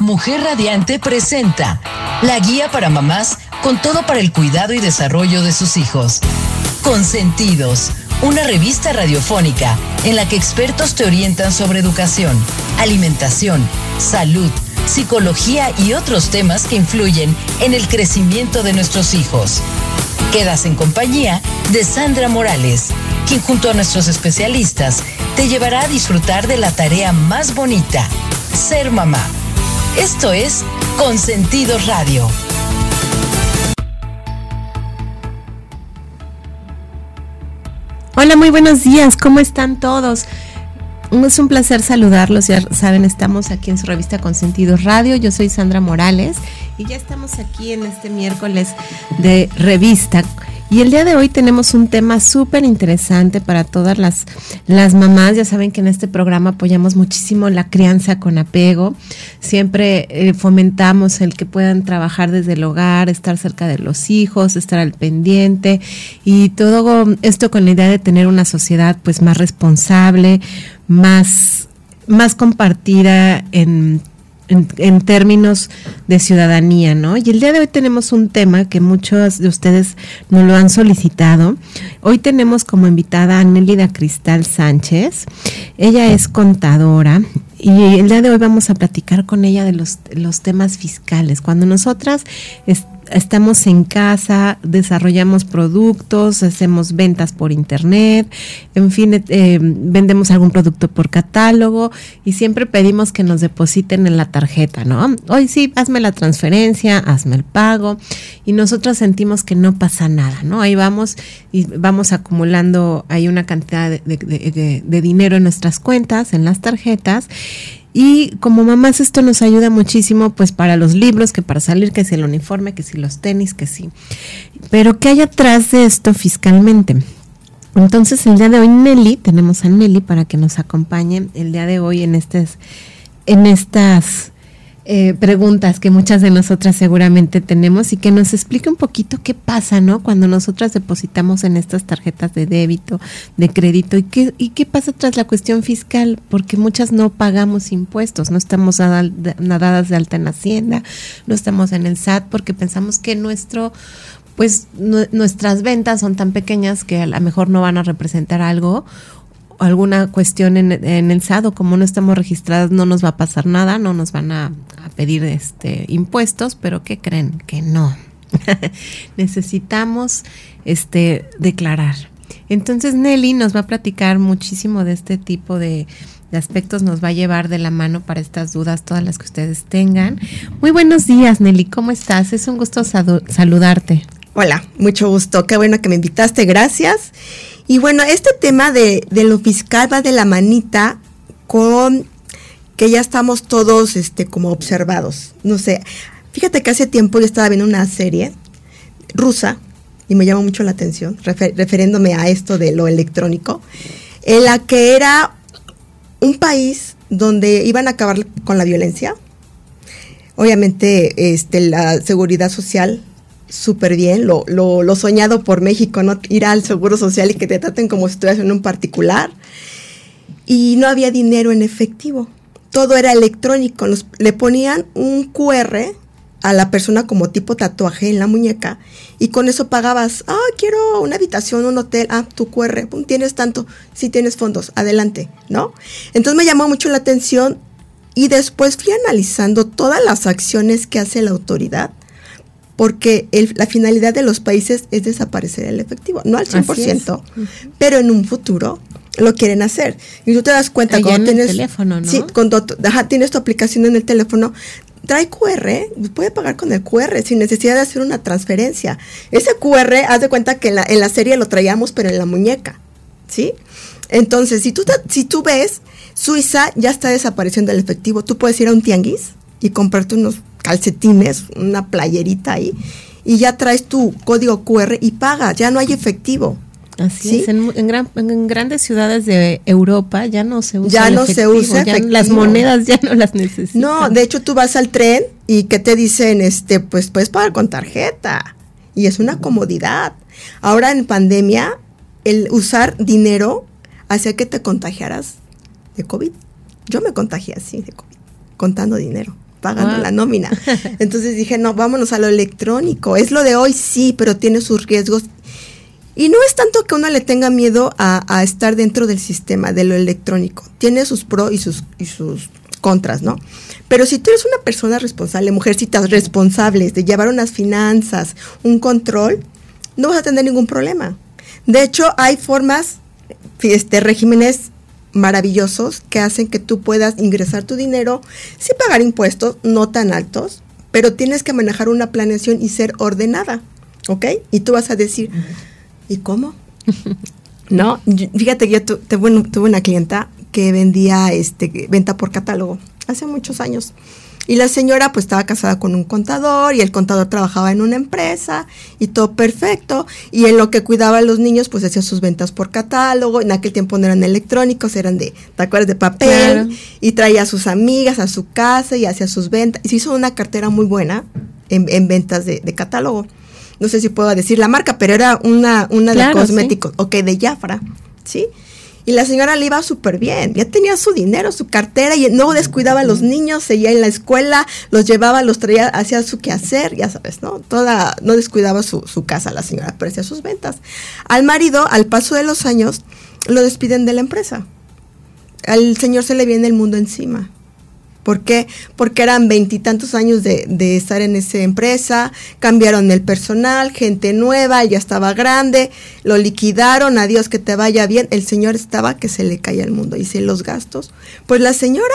Mujer Radiante presenta la guía para mamás con todo para el cuidado y desarrollo de sus hijos. Consentidos, una revista radiofónica en la que expertos te orientan sobre educación, alimentación, salud, psicología y otros temas que influyen en el crecimiento de nuestros hijos. Quedas en compañía de Sandra Morales, quien junto a nuestros especialistas te llevará a disfrutar de la tarea más bonita, ser mamá. Esto es Consentido Radio. Hola, muy buenos días, ¿cómo están todos? Es un placer saludarlos, ya saben, estamos aquí en su revista Consentidos Radio, yo soy Sandra Morales y ya estamos aquí en este miércoles de revista. Y el día de hoy tenemos un tema súper interesante para todas las, las mamás. Ya saben que en este programa apoyamos muchísimo la crianza con apego. Siempre eh, fomentamos el que puedan trabajar desde el hogar, estar cerca de los hijos, estar al pendiente y todo esto con la idea de tener una sociedad pues más responsable, más, más compartida en en, términos de ciudadanía, ¿no? Y el día de hoy tenemos un tema que muchos de ustedes nos lo han solicitado. Hoy tenemos como invitada a Nélida Cristal Sánchez. Ella es contadora y el día de hoy vamos a platicar con ella de los, los temas fiscales. Cuando nosotras estamos en casa, desarrollamos productos, hacemos ventas por internet, en fin, eh, eh, vendemos algún producto por catálogo y siempre pedimos que nos depositen en la tarjeta, ¿no? Hoy sí, hazme la transferencia, hazme el pago y nosotros sentimos que no pasa nada, ¿no? Ahí vamos y vamos acumulando ahí una cantidad de dinero en nuestras cuentas, en las tarjetas y como mamás esto nos ayuda muchísimo pues para los libros, que para salir, que si el uniforme, que si los tenis, que sí. Pero ¿qué hay atrás de esto fiscalmente? Entonces el día de hoy Nelly, tenemos a Nelly para que nos acompañe el día de hoy en, estas en estas eh, preguntas que muchas de nosotras seguramente tenemos y que nos explique un poquito qué pasa, ¿no? Cuando nosotras depositamos en estas tarjetas de débito, de crédito y qué, y qué pasa tras la cuestión fiscal, porque muchas no pagamos impuestos, no estamos nadadas de alta en Hacienda, no estamos en el SAT porque pensamos que nuestro pues nuestras ventas son tan pequeñas que a lo mejor no van a representar algo alguna cuestión en, en, el SAT o como no estamos registradas no nos va a pasar nada, no nos van a, pedir este impuestos, pero ¿qué creen? Que no. Necesitamos este declarar. Entonces Nelly nos va a platicar muchísimo de este tipo de, de aspectos, nos va a llevar de la mano para estas dudas, todas las que ustedes tengan. Muy buenos días Nelly, ¿cómo estás? Es un gusto saludarte. Hola, mucho gusto, qué bueno que me invitaste, gracias. Y bueno, este tema de, lo fiscal va de la manita con que ya estamos todos este, como observados. No sé, fíjate que hace tiempo yo estaba viendo una serie rusa y me llamó mucho la atención, refiriéndome a esto de lo electrónico, en la que era un país donde iban a acabar con la violencia. Obviamente, este, la seguridad social súper bien, lo, lo, soñado por México, ¿no? Ir al Seguro Social y que te traten como si estuvieras en un particular. Y no había dinero en efectivo. Todo era electrónico. le ponían un QR a la persona como tipo tatuaje en la muñeca y con eso pagabas, ah, quiero una habitación, un hotel, ah, tu QR, tienes tanto, sí tienes fondos, adelante, ¿no? Entonces me llamó mucho la atención y después fui analizando todas las acciones que hace la autoridad porque la finalidad de los países es desaparecer el efectivo, no al 100%, pero en un futuro lo quieren hacer. Y tú te das cuenta cuando tienes teléfono, Sí, cuando tienes tu aplicación en el teléfono, trae QR, puede pagar con el QR sin necesidad de hacer una transferencia. Ese QR, haz de cuenta que en la, en la serie lo traíamos, pero en la muñeca, ¿sí? Entonces, si tú, si tú ves, Suiza ya está desapareciendo el efectivo. Tú puedes ir a un tianguis y comprarte unos calcetines, una playerita ahí, y ya traes tu código QR y pagas, ya no hay efectivo. Así es, en, grandes ciudades de Europa ya no se usa. Ya no se usa. las monedas ya no las necesitan. No, de hecho tú vas al tren y que te dicen, este, pues puedes pagar con tarjeta. Y es una comodidad. Ahora en pandemia, el usar dinero hacía que te contagiaras de COVID. Yo me contagié así de COVID, contando dinero pagando la nómina. Entonces dije, no, vámonos a lo electrónico. Es lo de hoy, sí, pero tiene sus riesgos. Y no es tanto que uno le tenga miedo a, estar dentro del sistema, de lo electrónico. Tiene sus pros y sus, y sus contras, ¿no? Pero si tú eres una persona responsable, mujercitas responsables de llevar unas finanzas, un control, no vas a tener ningún problema. De hecho, hay formas, este, regímenes maravillosos que hacen que tú puedas ingresar tu dinero sin pagar impuestos, no tan altos, pero tienes que manejar una planeación y ser ordenada, ¿ok? Y tú vas a decir, ¿y cómo? no, fíjate que yo tuve, tuve una clienta que vendía este, venta por catálogo hace muchos años. Y la señora pues estaba casada con un contador y el contador trabajaba en una empresa y todo perfecto. Y en lo que cuidaba a los niños pues hacía sus ventas por catálogo. En aquel tiempo no eran electrónicos, eran de, ¿te acuerdas? De papel. Y traía a sus amigas a su casa y hacía sus ventas. Y se hizo una cartera muy buena en, ventas de, catálogo. No sé si puedo decir la marca, pero era una, una de cosméticos, ok, de Jafra, ¿sí? Y la señora le iba súper bien, ya tenía su dinero, su cartera y no descuidaba a los niños, seguía en la escuela, los llevaba, los traía, hacía su quehacer, ya sabes, ¿no? Toda, no descuidaba su, su casa la señora, pero hacía sus ventas. Al marido, al paso de los años, lo despiden de la empresa. Al señor se le viene el mundo encima. ¿Por qué? Porque eran veintitantos años de, estar en esa empresa, cambiaron el personal, gente nueva, ya estaba grande, lo liquidaron, adiós que te vaya bien. El señor estaba que se le caía el mundo. Hice los gastos. Pues la señora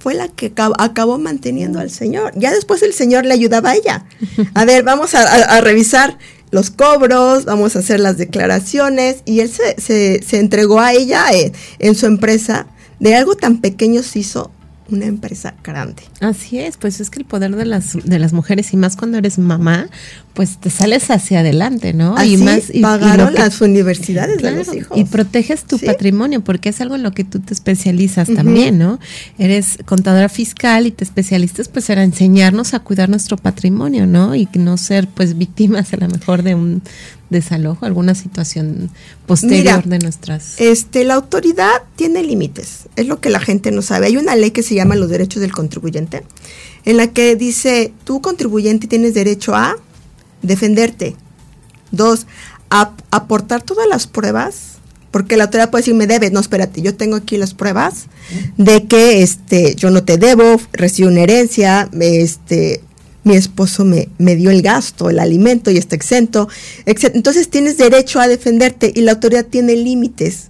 fue la que acabó, manteniendo al señor. Ya después el señor le ayudaba a ella. A ver, vamos a, revisar los cobros, vamos a hacer las declaraciones y él se, se, entregó a ella eh, en su empresa. De algo tan pequeño se hizo una empresa grande. Así es, pues es que el poder de las de las mujeres y más cuando eres mamá, pues te sales hacia adelante, ¿no? y más y, pagaron las universidades de los hijos. Y proteges tu patrimonio porque es algo en lo que tú te especializas también, ¿no? Eres contadora fiscal y te especialistas pues en enseñarnos a cuidar nuestro patrimonio, ¿no? Y no ser pues víctimas a lo mejor de un desalojo, alguna situación posterior de nuestras. Este, la autoridad tiene límites, es lo que la gente no sabe. Hay una ley que se llama los derechos del contribuyente, en la que dice, tú contribuyente tienes derecho a defenderte. Dos, aportar todas las pruebas porque la autoridad puede decir me debes, no espérate, yo tengo aquí las pruebas de que este yo no te debo, recibo una herencia, este mi esposo me, me dio el gasto, el alimento y está exento. Entonces tienes derecho a defenderte y la autoridad tiene límites.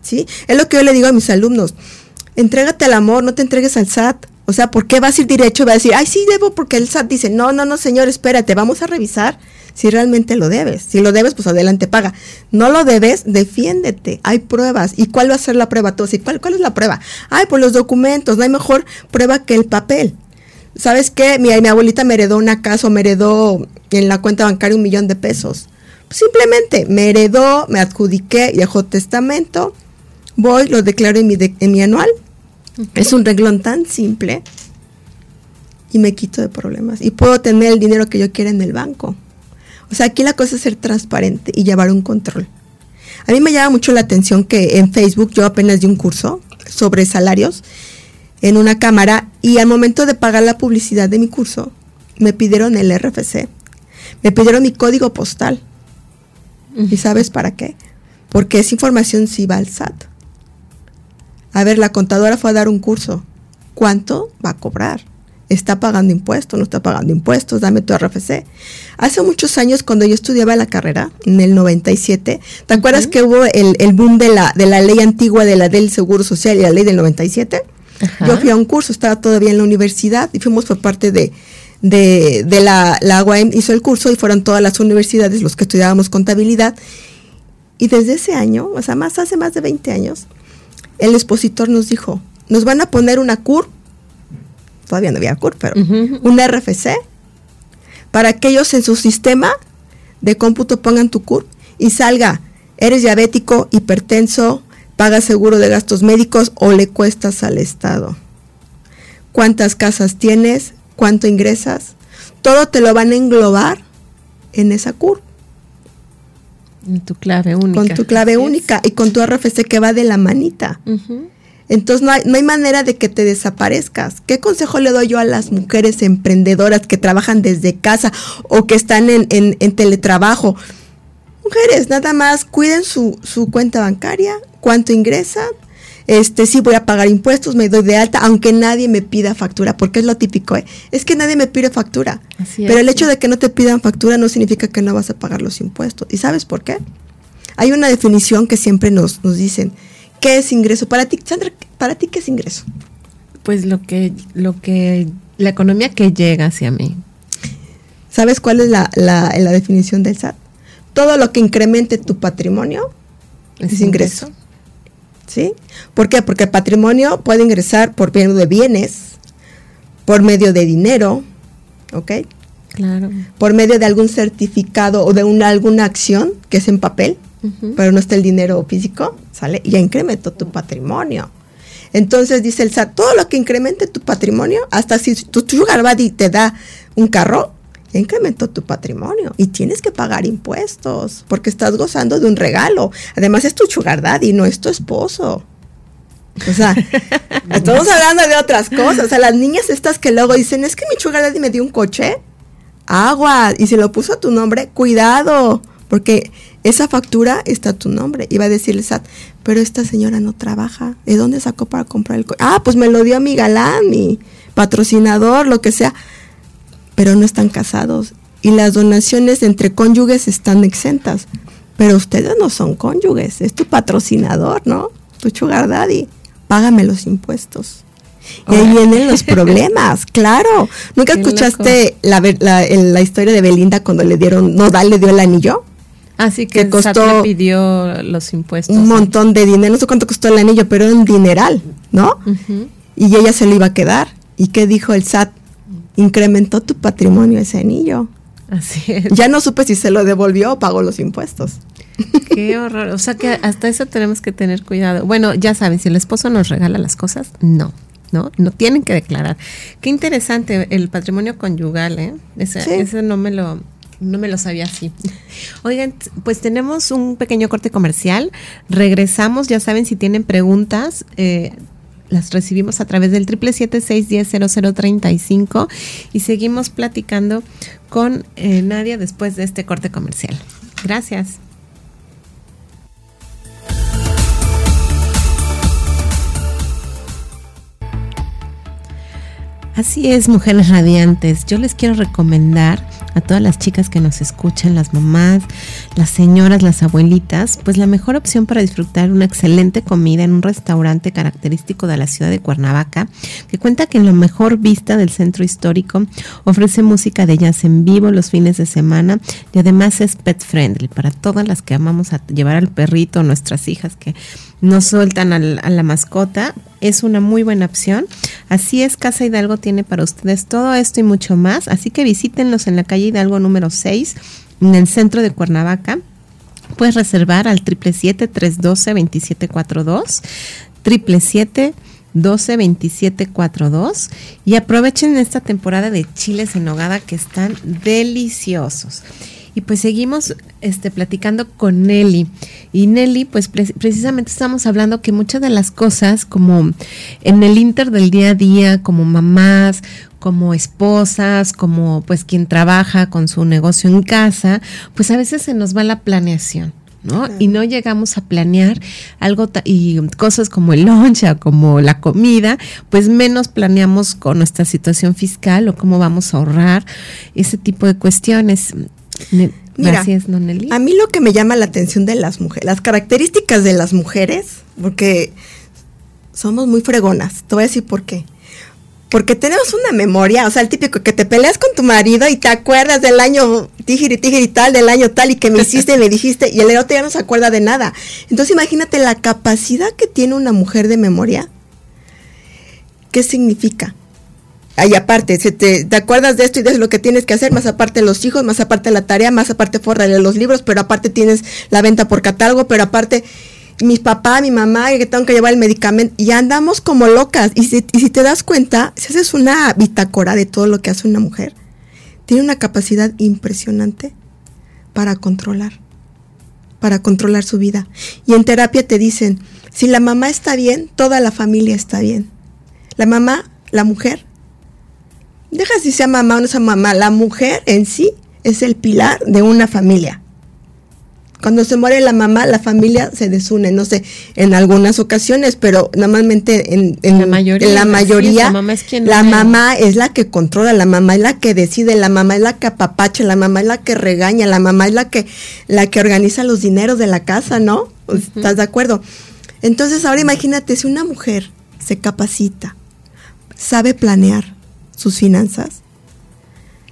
¿sí? Es lo que yo le digo a mis alumnos. Entrégate al amor, no te entregues al SAT. O sea, ¿por qué vas a ir derecho y vas a decir, ay, sí debo? Porque el SAT dice, no, no, no, señor, espérate, vamos a revisar si realmente lo debes. Si lo debes, pues adelante, paga. No lo debes, defiéndete. Hay pruebas. ¿Y cuál va a ser la prueba? Tú, ¿cuál, ¿cuál es la prueba? Ay, pues los documentos. No hay mejor prueba que el papel. ¿sabes qué? Mi, mi abuelita me heredó una casa o me heredó en la cuenta bancaria un millón de pesos. Simplemente me heredó, me adjudiqué, dejó testamento, voy, lo declaro en mi, en mi anual. Es un reglón tan simple y me quito de problemas. Y puedo tener el dinero que yo quiera en el banco. O sea, aquí la cosa es ser transparente y llevar un control. A mí me llama mucho la atención que en Facebook yo apenas di un curso sobre salarios en una cámara y al momento de pagar la publicidad de mi curso, me pidieron el RFC, me pidieron mi código postal. ¿Y sabes para qué? Porque esa información sí va al SAT. A ver, la contadora fue a dar un curso. ¿Cuánto va a cobrar? ¿Está pagando impuestos? ¿No está pagando impuestos? Dame tu RFC. Hace muchos años, cuando yo estudiaba la carrera, en el 97, ¿te acuerdas que hubo el, el, boom de la, de la ley antigua de la del Seguro Social y la ley del 97? Yo fui a un curso, estaba todavía en la universidad y fuimos por parte de, de, la, la UAM, hizo el curso y fueron todas las universidades los que estudiábamos contabilidad. Y desde ese año, o sea, más hace más de 20 años, el expositor nos dijo, nos van a poner una CUR, todavía no había CUR, pero un RFC, para que ellos en su sistema de cómputo pongan tu CUR y salga, eres diabético, hipertenso, ¿Pagas seguro de gastos médicos o le cuestas al Estado? ¿Cuántas casas tienes? ¿Cuánto ingresas? Todo te lo van a englobar en esa CUR. En tu clave única. Con tu clave única y con tu RFC que va de la manita. Entonces no hay, no hay manera de que te desaparezcas. ¿Qué consejo le doy yo a las mujeres emprendedoras que trabajan desde casa o que están en, en teletrabajo? Mujeres, nada más cuiden su, su cuenta bancaria, cuánto ingresan, este sí voy a pagar impuestos, me doy de alta, aunque nadie me pida factura, porque es lo típico, ¿eh? es que nadie me pide factura. Pero el hecho de que no te pidan factura no significa que no vas a pagar los impuestos. ¿Y sabes por qué? Hay una definición que siempre nos, nos dicen, ¿qué es ingreso? Para ti, Sandra, ¿para ti qué es ingreso? Pues lo que, lo que, la economía que llega hacia mí. ¿Sabes cuál es la, la, la definición del SAT? Todo lo que incremente tu patrimonio es, ingreso. ¿Sí? ¿Por qué? Porque el patrimonio puede ingresar por medio de bienes, por medio de dinero, ¿ok? Claro. Por medio de algún certificado o de una, alguna acción que es en papel, pero no está el dinero físico, ¿sale? Y incrementó tu patrimonio. Entonces dice el SAT, todo lo que incremente tu patrimonio, hasta si tu sugar daddy te da un carro, incrementó tu patrimonio y tienes que pagar impuestos porque estás gozando de un regalo. Además es tu sugar daddy, no es tu esposo. O sea, estamos hablando de otras cosas. O sea, las niñas estas que luego dicen, es que mi sugar daddy me dio un coche. Agua. Y si lo puso a tu nombre, cuidado. Porque esa factura está a tu nombre. Iba a decirle SAT, pero esta señora no trabaja. ¿De dónde sacó para comprar el coche? Ah, pues me lo dio mi galán, mi patrocinador, lo que sea pero no están casados. Y las donaciones entre cónyuges están exentas. Pero ustedes no son cónyuges, es tu patrocinador, ¿no? Tu sugar daddy. Págame los impuestos. Y ahí vienen los problemas, claro. ¿Nunca escuchaste la, la, historia de Belinda cuando le dieron, Nodal le dio el anillo? Así que, costó pidió los impuestos. Un montón de dinero, no sé cuánto costó el anillo, pero era un dineral, ¿no? Y ella se lo iba a quedar. ¿Y qué dijo el SAT? Incrementó tu patrimonio ese anillo. Así es. Ya no supe si se lo devolvió o pagó los impuestos. Qué horror. O sea que hasta eso tenemos que tener cuidado. Bueno, ya saben, si el esposo nos regala las cosas, no. ¿no? No tienen que declarar. Qué interesante el patrimonio conyugal, ¿eh? Ese, no me lo no me lo sabía así. Oigan, pues tenemos un pequeño corte comercial. Regresamos, ya saben, si tienen preguntas, eh, las recibimos a través del triple siete seis diez cero cero treinta y cinco y seguimos platicando con eh, Nadia después de este corte comercial. Gracias. Así es, mujeres radiantes. Yo les quiero recomendar a todas las chicas que nos escuchan, las mamás, las señoras, las abuelitas, pues la mejor opción para disfrutar una excelente comida en un restaurante característico de la ciudad de Cuernavaca, que cuenta que en la mejor vista del centro histórico ofrece música de jazz en vivo los fines de semana y además es pet friendly para todas las que amamos a llevar al perrito, nuestras hijas que no sueltan a la mascota, es una muy buena opción. Así es, Casa Hidalgo tiene para ustedes todo esto y mucho más, así que visítenlos en la calle Hidalgo número 6, en el centro de Cuernavaca. Puedes reservar al 777-312-2742, 777 12 27 42 y aprovechen esta temporada de chiles en nogada que están deliciosos. Y pues seguimos este, platicando con Nelly. Y Nelly, pues precisamente estamos hablando que muchas de las cosas, como en el inter del día a día, como mamás, como esposas, como pues quien trabaja con su negocio en casa, pues a veces se nos va la planeación. ¿no? Y no llegamos a planear algo y cosas como el lunch como la comida, pues menos planeamos con nuestra situación fiscal o cómo vamos a ahorrar, ese tipo de cuestiones. Mira, a mí lo que me llama la atención de las mujeres, las características de las mujeres, porque somos muy fregonas, te voy a decir por qué. Porque tenemos una memoria, o sea, el típico que te peleas con tu marido y te acuerdas del año tijiri, tijiri tal, del año tal y que me hiciste y me dijiste, y el otro ya no se acuerda de nada. Entonces imagínate la capacidad que tiene una mujer de memoria. ¿Qué significa? Ahí aparte, se te, acuerdas de esto y de lo que tienes que hacer, más aparte los hijos, más aparte la tarea, más aparte de los libros, pero aparte tienes la venta por catálogo, pero aparte mis papá, mi mamá, que tengo que llevar el medicamento, y andamos como locas. Y si, y si te das cuenta, si haces una bitácora de todo lo que hace una mujer, tiene una capacidad impresionante para controlar, para controlar su vida. Y en terapia te dicen, Si la mamá está bien, toda la familia está bien. La mamá, la mujer, deja si sea mamá o no sea mamá, la mujer en sí es el pilar de una familia. Cuando se muere la mamá, la familia se desune, no sé, en algunas ocasiones, pero normalmente en, la mayoría, la, mayoría, la, mamá es, quien la mamá es la que controla, la mamá es la que decide, la mamá es la que apapacha, la mamá es la que regaña, la mamá es la que, la que organiza los dineros de la casa, ¿no? ¿Estás de acuerdo? Entonces ahora imagínate si una mujer se capacita, sabe planear sus finanzas,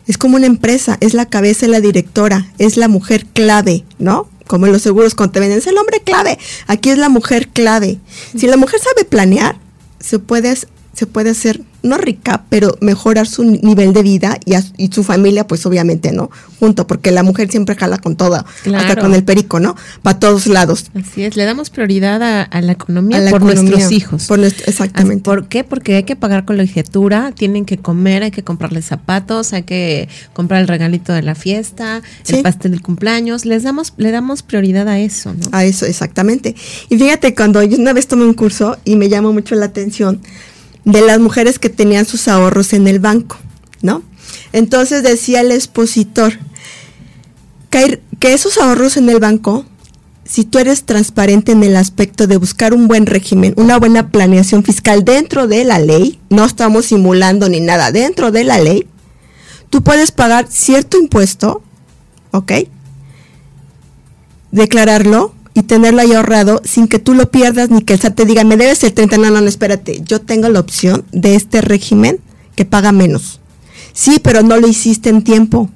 es como una empresa, es la cabeza, es la directora, es la mujer clave, ¿no? como en los seguros cuando te es el hombre clave, aquí es la mujer clave. Si la mujer sabe planear, se puede, se puede hacer no rica, pero mejorar su nivel de vida y, y, su familia, pues obviamente, ¿no? Junto, porque la mujer siempre jala con todo, hasta con el perico, ¿no? Para todos lados. Así es, le damos prioridad a, la economía por nuestros hijos. exactamente. ¿Por qué? Porque hay que pagar colegiatura, tienen que comer, hay que comprarles zapatos, hay que comprar el regalito de la fiesta, el pastel del cumpleaños, les damos, le damos prioridad a eso, ¿no? A eso, exactamente. Y fíjate, cuando yo una vez tomé un curso y me llamó mucho la atención, de las mujeres que tenían sus ahorros en el banco, ¿no? Entonces decía el expositor que, esos ahorros en el banco, si tú eres transparente en el aspecto de buscar un buen régimen, una buena planeación fiscal dentro de la ley, no estamos simulando ni nada, dentro de la ley, tú puedes pagar cierto impuesto, ¿ok? Declararlo y tenerlo ahí ahorrado sin que tú lo pierdas ni que el SAT te diga, me debes el 30, no, no, no, espérate, yo tengo la opción de este régimen que paga menos. Sí, pero no lo hiciste en tiempo.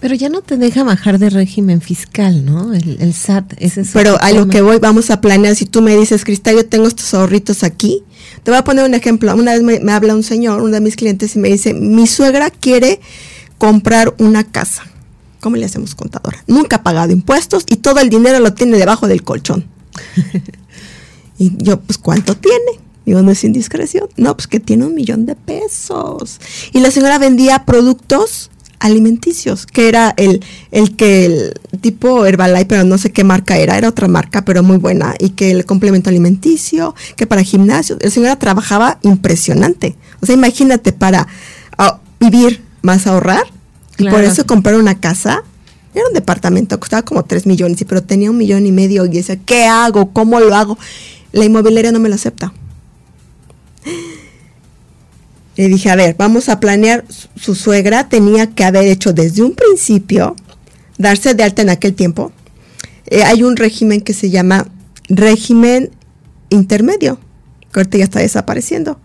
Pero ya no te deja bajar de régimen fiscal, ¿no? El, SAT, ese es Pero a lo que voy, vamos a planear. Si tú me dices, Cristal, yo tengo estos ahorritos aquí, te voy a poner un ejemplo. Una vez me habla un señor, uno de mis clientes, y me dice, mi suegra quiere comprar una casa ¿Cómo le hacemos contadora? Nunca ha pagado impuestos y todo el dinero lo tiene debajo del colchón. y yo, pues, ¿cuánto tiene? Digo, no es indiscreción. No, pues que tiene un millón de pesos. Y la señora vendía productos alimenticios, que era el, el que el tipo Herbalife, pero no sé qué marca era, era otra marca, pero muy buena, y que el complemento alimenticio, que para gimnasio, la señora trabajaba impresionante. O sea, imagínate, para ah, vivir más ahorrar, y por eso comprar una casa. Era un departamento, costaba como 3 millones, pero tenía un millón y medio y decía, ¿qué hago? ¿Cómo lo hago? La inmobiliaria no me lo acepta. Le dije, a ver, vamos a planear. Su, suegra tenía que haber hecho desde un principio, darse de alta en aquel tiempo. Eh, hay un régimen que se llama régimen intermedio, que ahorita ya está desapareciendo.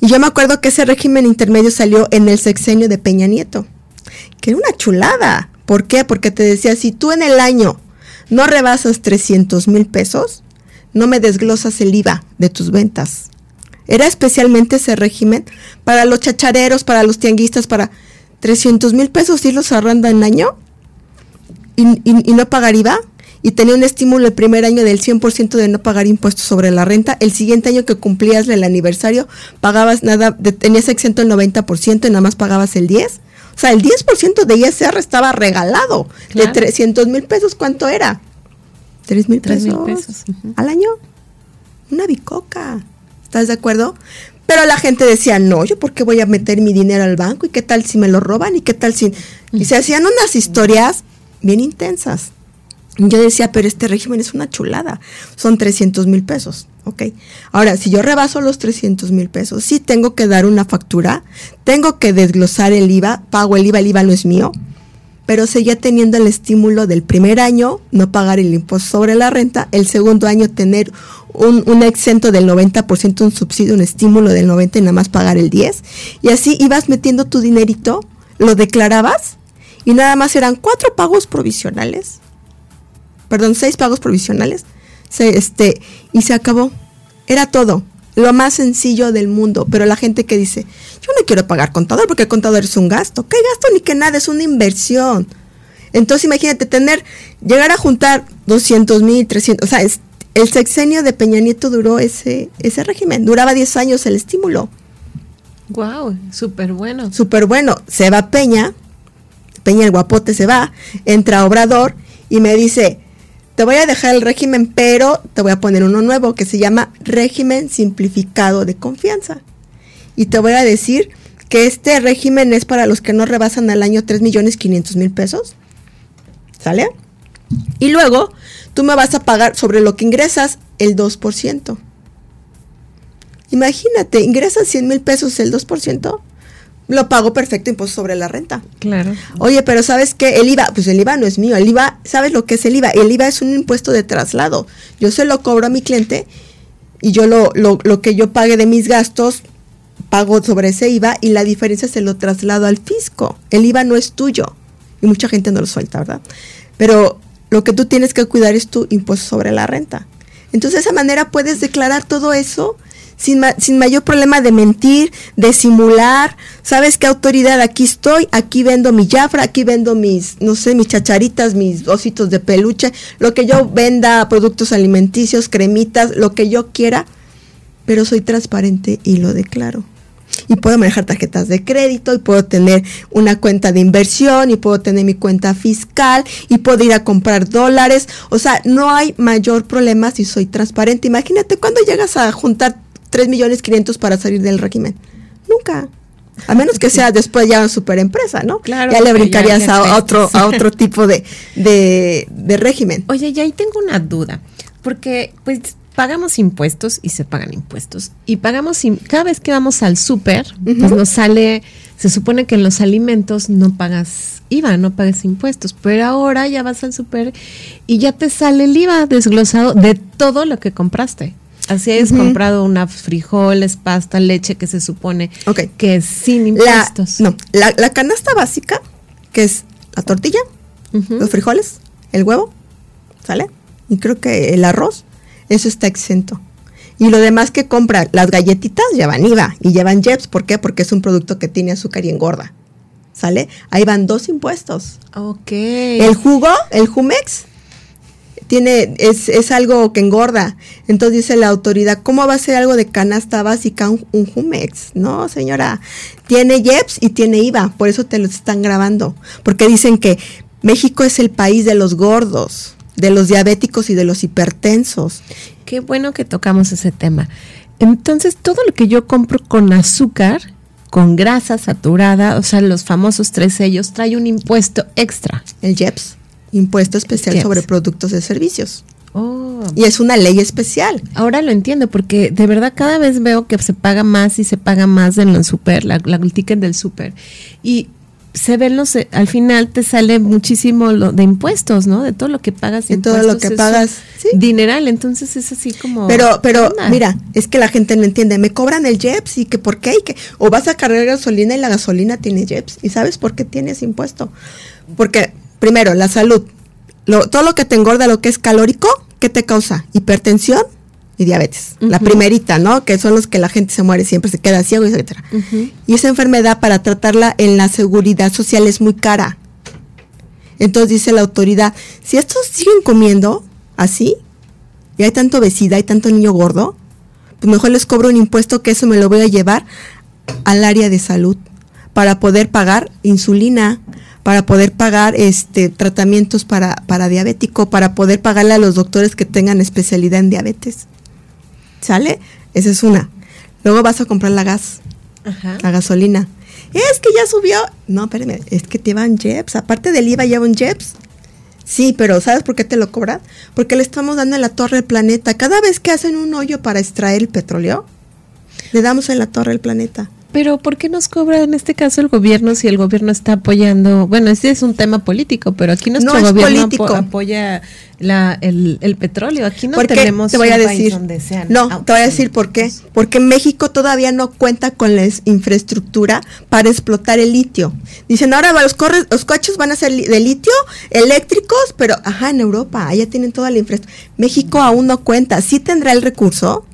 Y yo me acuerdo que ese régimen intermedio salió en el sexenio de Peña Nieto que era una chulada. ¿Por qué? Porque te decía, si tú en el año no rebasas 300 mil pesos, no me desglosas el IVA de tus ventas. Era especialmente ese régimen para los chachareros, para los tianguistas, para 300 mil pesos irlos ahorrando en año y, y, no pagar IVA. Y tenía un estímulo el primer año del 100% de no pagar impuestos sobre la renta. El siguiente año que cumplías el aniversario, pagabas nada, tenías exento el 90% y nada más pagabas el 10%. O sea, el 10% de ISR estaba regalado. De 300 mil pesos, ¿cuánto era? 3 mil pesos, al año. Una bicoca. ¿Estás de acuerdo? Pero la gente decía, no, yo por qué voy a meter mi dinero al banco y qué tal si me lo roban y qué tal si... Y se hacían unas historias bien intensas. Yo decía, pero este régimen es una chulada. Son 300 mil pesos. ¿ok? Ahora, si yo rebaso los 300 mil pesos, sí tengo que dar una factura, tengo que desglosar el IVA, pago el IVA, el IVA no es mío, pero seguía teniendo el estímulo del primer año, no pagar el impuesto sobre la renta, el segundo año tener un, un exento del 90%, un subsidio, un estímulo del 90% y nada más pagar el 10%, y así ibas metiendo tu dinerito, lo declarabas, y nada más eran cuatro pagos provisionales, perdón, seis pagos provisionales, se, este, y se acabó. Era todo. Lo más sencillo del mundo. Pero la gente que dice, yo no quiero pagar contador porque el contador es un gasto. ¿Qué gasto ni que nada? Es una inversión. Entonces imagínate tener, llegar a juntar 200 mil, 300, o sea, el sexenio de Peña Nieto duró ese, ese régimen, duraba 10 años el estímulo. Wow, súper bueno. Súper bueno. Se va Peña, Peña el guapote se va, entra Obrador y me dice, te voy a dejar el régimen, pero te voy a poner uno nuevo que se llama régimen simplificado de confianza. Y te voy a decir que este régimen es para los que no rebasan al año 3 millones 500 mil pesos. ¿Sale? Y luego tú me vas a pagar sobre lo que ingresas el 2%. Imagínate, ingresas 100 mil pesos el 2%, lo pago perfecto impuesto sobre la renta. Claro. Oye, pero ¿sabes qué? El IVA, pues el IVA no es mío, el IVA, ¿sabes lo que es el IVA? El IVA es un impuesto de traslado. Yo se lo cobro a mi cliente y yo lo, lo, lo que yo pague de mis gastos, pago sobre ese IVA y la diferencia se lo traslado al fisco. El IVA no es tuyo y mucha gente no lo suelta, ¿verdad? Pero lo que tú tienes que cuidar es tu impuesto sobre la renta. Entonces, de esa manera puedes declarar todo eso sin, sin, mayor problema de mentir, de simular. ¿Sabes qué autoridad? Aquí estoy, aquí vendo mi jafra, aquí vendo mis, no sé, mis chacharitas, mis ositos de peluche, lo que yo venda, productos alimenticios, cremitas, lo que yo quiera, pero soy transparente y lo declaro y puedo manejar tarjetas de crédito y puedo tener una cuenta de inversión y puedo tener mi cuenta fiscal y puedo ir a comprar dólares. O sea, no hay mayor problema si soy transparente. Imagínate cuando llegas a juntar 3 millones 500 para salir del régimen. Nunca. A menos que sea después ya una super empresa, ¿no? Claro. Ya le brincarías ya, a otro, a otro tipo de, de, de régimen. Oye, y ahí tengo una duda. Porque, pues, pagamos impuestos y se pagan impuestos. Y pagamos, cada vez que vamos al súper, uh -huh. pues nos sale, se supone que en los alimentos no pagas IVA, no pagas impuestos, pero ahora ya vas al súper y ya te sale el IVA desglosado de todo lo que compraste. Así uh -huh. comprado unas frijoles, pasta, leche, que se supone okay. que es sin impuestos. La, no, la, la, canasta básica, que es la tortilla, uh -huh. los frijoles, el huevo, ¿sale? Y creo que el arroz, eso está exento. Y lo demás que compra, las galletitas llevan IVA y llevan JEPS. ¿Por qué? Porque es un producto que tiene azúcar y engorda. ¿Sale? Ahí van dos impuestos. Ok. El jugo, el Jumex, tiene, es, es algo que engorda. Entonces dice la autoridad, ¿cómo va a ser algo de canasta básica un, un Jumex? No, señora. Tiene JEPS y tiene IVA. Por eso te lo están grabando. Porque dicen que México es el país de los gordos de los diabéticos y de los hipertensos. Qué bueno que tocamos ese tema. Entonces, todo lo que yo compro con azúcar, con grasa saturada, o sea, los famosos tres sellos, trae un impuesto extra. El JEPS, impuesto especial sobre productos de servicios. Oh. Y es una ley especial. Ahora lo entiendo, porque de verdad cada vez veo que se paga más y se paga más en el super, la, la, el ticket del super. Y se ven los al final te sale muchísimo lo de impuestos, ¿no? De todo lo que pagas de todo lo que pagas ¿sí? dineral, entonces es así como Pero pero mira, es que la gente no entiende, me cobran el JEPS y que por qué y que o vas a cargar gasolina y la gasolina tiene JEPS y sabes por qué tienes impuesto? Porque primero, la salud, lo, todo lo que te engorda, lo que es calórico, ¿qué te causa? Hipertensión, y diabetes. Uh -huh. La primerita, ¿no? Que son los que la gente se muere, siempre se queda ciego, etcétera. Uh -huh. Y esa enfermedad para tratarla en la seguridad social es muy cara. Entonces dice la autoridad, si estos siguen comiendo así, y hay tanta obesidad, hay tanto niño gordo, pues mejor les cobro un impuesto que eso me lo voy a llevar al área de salud para poder pagar insulina, para poder pagar este tratamientos para, para diabético, para poder pagarle a los doctores que tengan especialidad en diabetes. ¿Sale? Esa es una. Luego vas a comprar la gas, Ajá. la gasolina. Es que ya subió. No, espérame, es que te llevan JEPS. Aparte del IVA, lleva un JEPS. Sí, pero ¿sabes por qué te lo cobran? Porque le estamos dando en la torre del planeta. Cada vez que hacen un hoyo para extraer el petróleo, le damos en la torre del planeta. Pero ¿por qué nos cobra en este caso el gobierno si el gobierno está apoyando? Bueno, este es un tema político, pero aquí nuestro no es gobierno apo apoya la, el, el, petróleo. Aquí no ¿Por qué? tenemos te voy a decir, donde sean No, te voy a decir por qué. Porque México todavía no cuenta con la infraestructura para explotar el litio. Dicen, ahora los, corres, los coches van a ser de litio, eléctricos, pero ajá, en Europa, allá tienen toda la infraestructura. México aún no cuenta. Sí tendrá el recurso,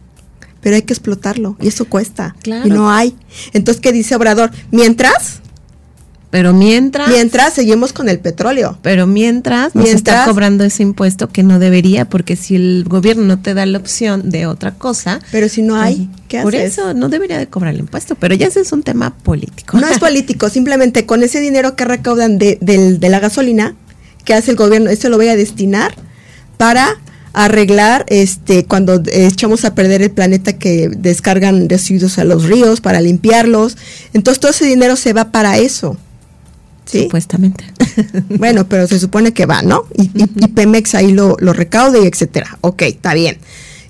pero hay que explotarlo y eso cuesta Claro. y no hay. Entonces, ¿qué dice Obrador? Mientras, Pero mientras, mientras seguimos con el petróleo. pero mientras, nos está Mientras- cobrando ese impuesto que no debería, porque si el gobierno no te da la opción de otra cosa, Pero si no hay, ¿qué por haces? eso no debería de cobrar el impuesto. Pero ya ese es un tema político. No es político, simplemente con ese dinero que recaudan de, del- de la gasolina, que hace el gobierno, eso lo voy a destinar para arreglar este cuando echamos a perder el planeta que descargan residuos a los ríos para limpiarlos. Entonces todo ese dinero se va para eso. Supuestamente. bueno, pero se supone que va, ¿no? Y, Pemex ahí lo, lo recaude y etcétera. Ok, está bien.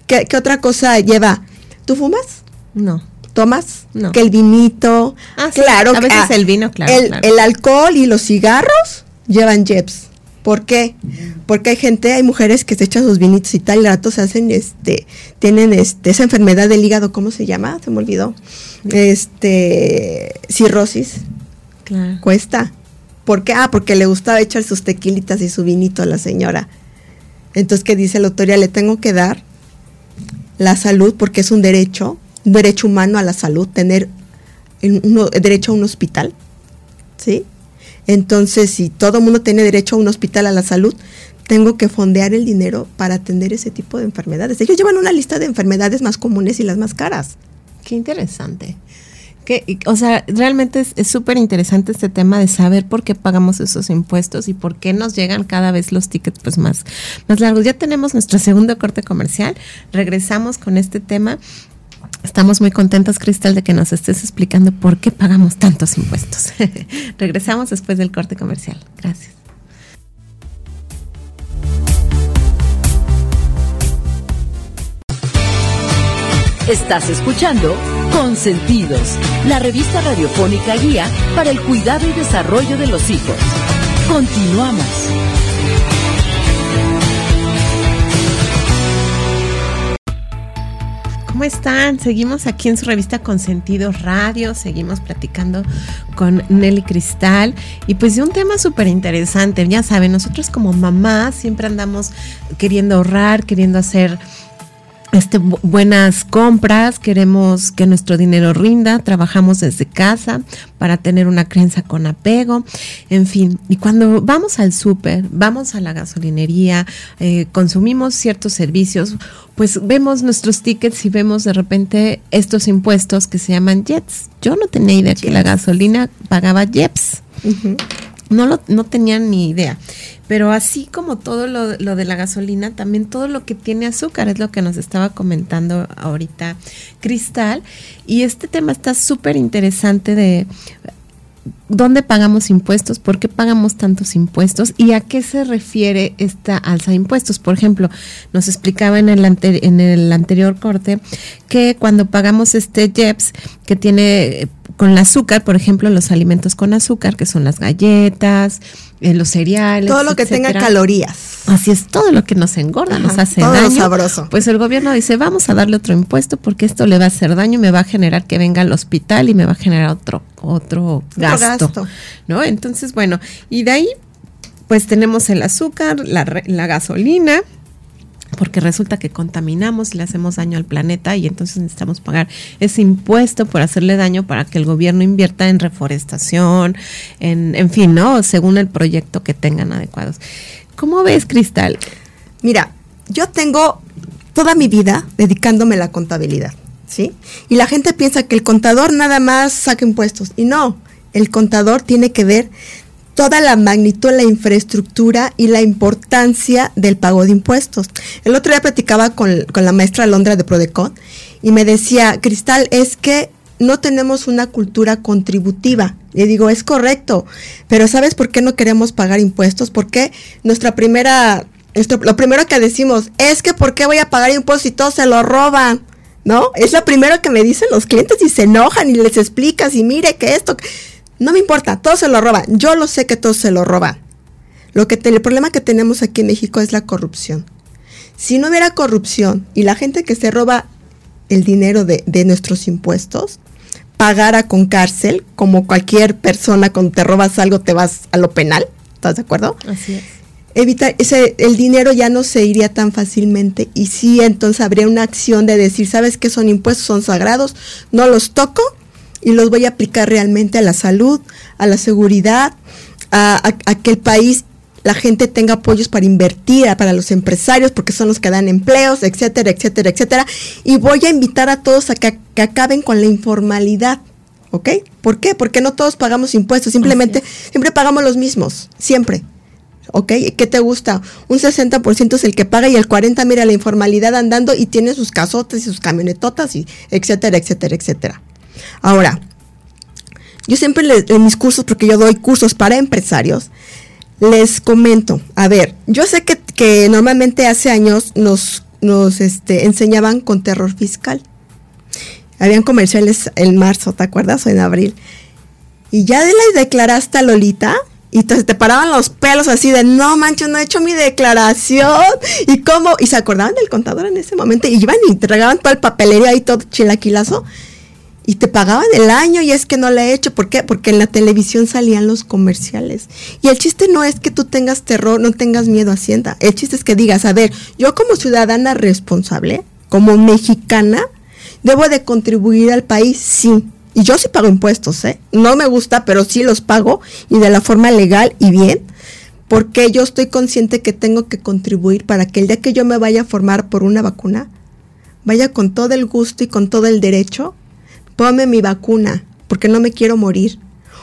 ¿Qué, otra cosa lleva? ¿Tú fumas? No. ¿Tomas? No. Que el vinito. Ah, claro. A veces el vino, claro el, claro. el alcohol y los cigarros llevan JEPS. ¿Por qué? Porque hay gente, hay mujeres que se echan sus vinitos y tal, y rato se hacen, este, tienen este, esa enfermedad del hígado, ¿cómo se llama? Se me olvidó. Este, cirrosis. Claro. Cuesta. ¿Por qué? Ah, porque le gustaba echar sus tequilitas y su vinito a la señora. Entonces, ¿qué dice la autoridad? Le tengo que dar la salud porque es un derecho, un derecho humano a la salud, tener derecho a un hospital. ¿Sí? Entonces, si todo mundo tiene derecho a un hospital a la salud, tengo que fondear el dinero para atender ese tipo de enfermedades. Ellos llevan una lista de enfermedades más comunes y las más caras. Qué interesante. Que, o sea, realmente es súper interesante este tema de saber por qué pagamos esos impuestos y por qué nos llegan cada vez los tickets pues más, más largos. Ya tenemos nuestro segundo corte comercial. Regresamos con este tema Estamos muy contentos, Cristal, de que nos estés explicando por qué pagamos tantos impuestos. Regresamos después del corte comercial. Gracias. Estás escuchando Consentidos, la revista radiofónica guía para el cuidado y desarrollo de los hijos. Continuamos. ¿Cómo están? Seguimos aquí en su revista Consentidos Radio, seguimos platicando con Nelly Cristal y pues de un tema súper interesante. Ya saben, nosotros como mamás siempre andamos queriendo ahorrar, queriendo hacer este, buenas compras, queremos que nuestro dinero rinda, trabajamos desde casa para tener una crianza con apego, en fin. Y cuando vamos al súper, vamos a la gasolinería, eh, consumimos ciertos servicios, pues vemos nuestros tickets y vemos de repente estos impuestos que se llaman JETS. Yo no tenía idea que la gasolina pagaba JEPS. No, lo, no tenía ni idea. Pero así como todo lo, de la gasolina, también todo lo que tiene azúcar es lo que nos estaba comentando ahorita Cristal. Y este tema está súper interesante de dónde pagamos impuestos, por qué pagamos tantos impuestos y a qué se refiere esta alza de impuestos. Por ejemplo, nos explicaba en el, en el anterior corte que cuando pagamos este JEPS que tiene con el azúcar, por ejemplo, los alimentos con azúcar, que son las galletas, eh, los cereales. Todo lo que tenga calorías. Así es, todo lo que nos engorda, nos hace todo daño. sabroso. Pues el gobierno dice, vamos a darle otro impuesto porque esto le va a hacer daño, me va a generar que venga al hospital y me va a generar otro, otro, gasto, ¿No? Entonces, bueno, y de ahí, pues tenemos el azúcar, la, la gasolina, porque resulta que contaminamos y le hacemos daño al planeta y entonces necesitamos pagar ese impuesto por hacerle daño para que el gobierno invierta en reforestación, en, en fin, ¿no? Según el proyecto que tengan adecuados. ¿Cómo ves, Cristal? Mira, yo tengo toda mi vida dedicándome a la contabilidad, ¿sí? Y la gente piensa que el contador nada más saca impuestos y no, el contador tiene que ver toda la magnitud, la infraestructura y la importancia del pago de impuestos. El otro día platicaba con, la maestra Londra de Prodecon y me decía, Cristal, es que no tenemos una cultura contributiva. Le digo, es correcto, pero ¿sabes por qué no queremos pagar impuestos? Porque nuestra primera, lo primero que decimos es que ¿por qué voy a pagar impuestos si todos se lo roban? ¿No? Es lo primero que me dicen los clientes y se enojan y les explicas y mire que esto... No me importa, todos se lo roban. Yo lo sé que todos se lo roban. Lo que el problema que tenemos aquí en México es la corrupción. Si no hubiera corrupción y la gente que se roba el dinero de, nuestros impuestos pagara con cárcel, como cualquier persona cuando te robas algo te vas a lo penal, ¿estás de acuerdo? Así es. Evitar ese, el dinero ya no se iría tan fácilmente y sí entonces habría una acción de decir, ¿sabes qué son impuestos? Son sagrados, no los toco y los voy a aplicar realmente a la salud, a la seguridad, a, que el país la gente tenga apoyos para invertir, para los empresarios, porque son los que dan empleos, etcétera, etcétera, etcétera. Y voy a invitar a todos a que, acaben con la informalidad. ¿Ok? ¿Por qué? Porque no todos pagamos impuestos, simplemente siempre pagamos los mismos, siempre. ¿ok? ¿Qué te gusta? Un 60% es el que paga y el 40% mira la informalidad andando y tiene sus casotes y sus camionetotas y etcétera, etcétera, etcétera. Ahora, yo siempre en mis cursos, porque yo doy cursos para empresarios, les comento, a ver, yo sé que, que normalmente hace años nos, nos este, enseñaban con terror fiscal. Habían comerciales en marzo, ¿te acuerdas? O en abril. Y ya le declaraste a Lolita y te, te paraban los pelos así de, no mancho, no he hecho mi declaración. ¿Y cómo? Y se acordaban del contador en ese momento y iban y te regaban todo el papelería ahí todo chilaquilazo y te pagaban el año y es que no le he hecho. ¿Por qué? Porque en la televisión salían los comerciales. Y el chiste no es que tú tengas terror, no tengas miedo a Hacienda. El chiste es que digas, a ver, yo como ciudadana responsable, como mexicana, debo de contribuir al país, sí. Y yo sí pago impuestos, ¿eh? No me gusta, pero sí los pago y de la forma legal y bien, porque yo estoy consciente que tengo que contribuir para que el día que yo me vaya a formar por una vacuna, vaya con todo el gusto y con todo el derecho, ponme mi vacuna, porque no me quiero morir.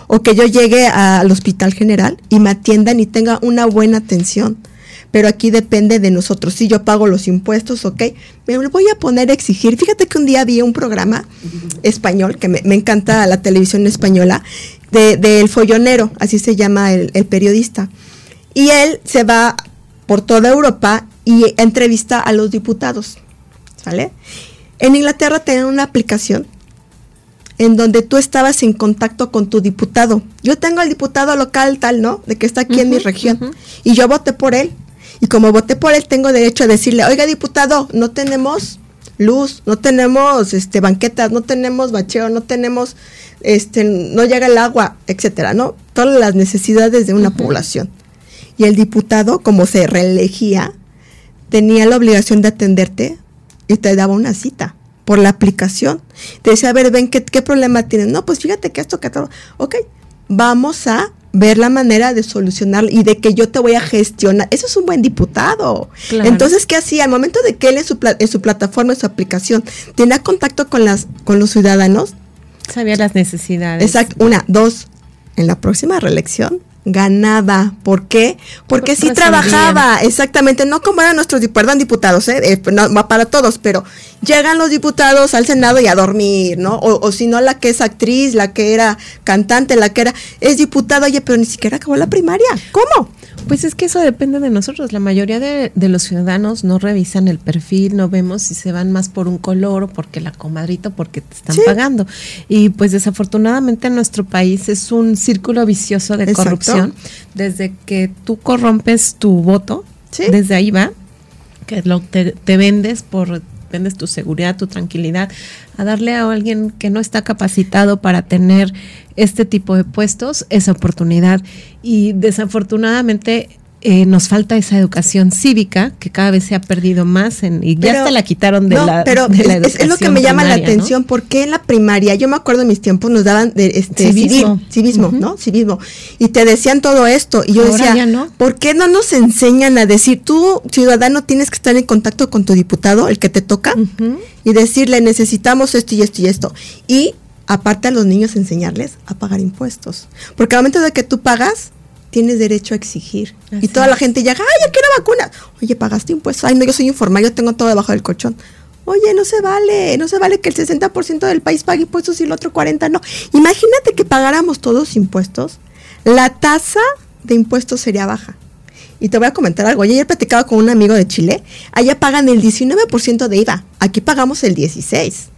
O que yo llegue al hospital general y me atiendan y tenga una buena atención pero aquí depende de nosotros. Si yo pago los impuestos, ok, me voy a poner a exigir. Fíjate que un día vi un programa español, que me, encanta la televisión española, del de, follonero, así se llama el, el periodista. Y él se va por toda Europa y entrevista a los diputados, ¿sale? En Inglaterra tienen una aplicación en donde tú estabas en contacto con tu diputado. Yo tengo el diputado local tal, ¿no? De que está aquí en mi región. Y yo voté por él. Y como voté por él, tengo derecho a decirle, oiga, diputado, no tenemos luz, no tenemos este banquetas, no tenemos bacheo, no tenemos este no llega el agua, etcétera, ¿no? Todas las necesidades de una población. Y el diputado, como se reelegía, tenía la obligación de atenderte y te daba una cita por la aplicación. Te decía, a ver, ven, ¿qué, qué problema tienes? No, pues fíjate que esto, que todo. Ok, vamos a ver la manera de solucionarlo y de que yo te voy a gestionar. Eso es un buen diputado. Entonces, ¿qué hacía? Al momento de que él en su, en su plataforma, en su aplicación, tenía contacto con, las, con los ciudadanos. Sabía las necesidades. Exacto. Una, dos, en la próxima reelección ganaba. ¿Por qué? Porque sí trabajaba, exactamente, no como eran nuestros, perdón, diputados, ¿eh? eh no, para todos, pero llegan los diputados al Senado y a dormir, ¿no? O, o si no, la que es actriz, la que era cantante, la que era, es diputada, oye, pero ni siquiera acabó la primaria. ¿Cómo? Pues es que eso depende de nosotros. La mayoría de, los ciudadanos no revisan el perfil, no vemos si se van más por un color o porque la comadrita, porque te están pagando. Y pues desafortunadamente en nuestro país es un círculo vicioso de corrupción. Desde que tú corrompes tu voto, desde ahí va, que lo, te, te vendes por vendes tu seguridad, tu tranquilidad, a darle a alguien que no está capacitado para tener este tipo de puestos esa oportunidad. Y desafortunadamente eh, nos falta esa educación cívica que cada vez se ha perdido más en, y ya hasta la quitaron de la pero es, lo que me llama la atención porque en la primaria yo me acuerdo en mis tiempos nos daban de este civismo, civismo no civismo. Y te decían todo esto y yo decía ¿por qué no nos enseñan a decir tú ciudadano tienes que estar en contacto con tu diputado el que te toca y decirle necesitamos esto y esto y esto y aparte a los niños enseñarles a pagar impuestos. Porque al momento de que tú pagas tienes derecho a exigir. y toda la gente llega, ay, yo quiero vacuna. Oye, pagaste impuestos. Ay, no, yo soy informal, yo tengo todo debajo del colchón. Oye, no se vale, no se vale que el 60% del país pague impuestos y el otro 40% no. Imagínate que pagáramos todos impuestos, la tasa de impuestos sería baja. Y te voy a comentar algo. Yo ayer platicaba con un amigo de Chile. Allá pagan el 19% de IVA. Aquí pagamos el 16%.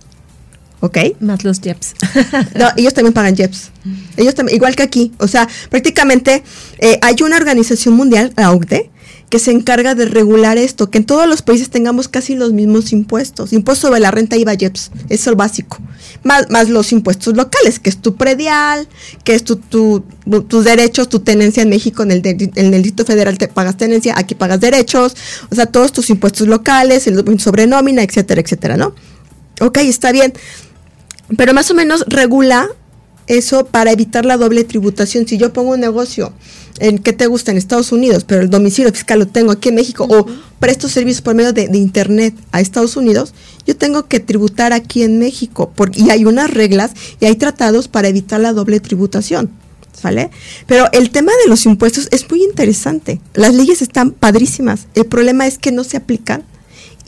¿Ok? Más los JEPs. no, ellos también pagan JEPs. Ellos también, igual que aquí. O sea, prácticamente eh, hay una organización mundial, la OCDE, que se encarga de regular esto, que en todos los países tengamos casi los mismos impuestos. Impuesto sobre la renta IVA JEPs, eso es el básico. Más, más los impuestos locales, que es tu predial, que es tu, tus derechos, tu tenencia en México, en el, en el Distrito Federal te pagas tenencia, aquí pagas derechos, o sea, todos tus impuestos locales, el sobre nómina, etcétera, etcétera, ¿no? Ok, está bien pero más o menos regula eso para evitar la doble tributación. Si yo pongo un negocio en que te gusta en Estados Unidos, pero el domicilio fiscal lo tengo aquí en México, o presto servicios por medio de, Internet a Estados Unidos, yo tengo que tributar aquí en México. Porque, y hay unas reglas y hay tratados para evitar la doble tributación. ¿Sale? Pero el tema de los impuestos es muy interesante. Las leyes están padrísimas. El problema es que no se aplican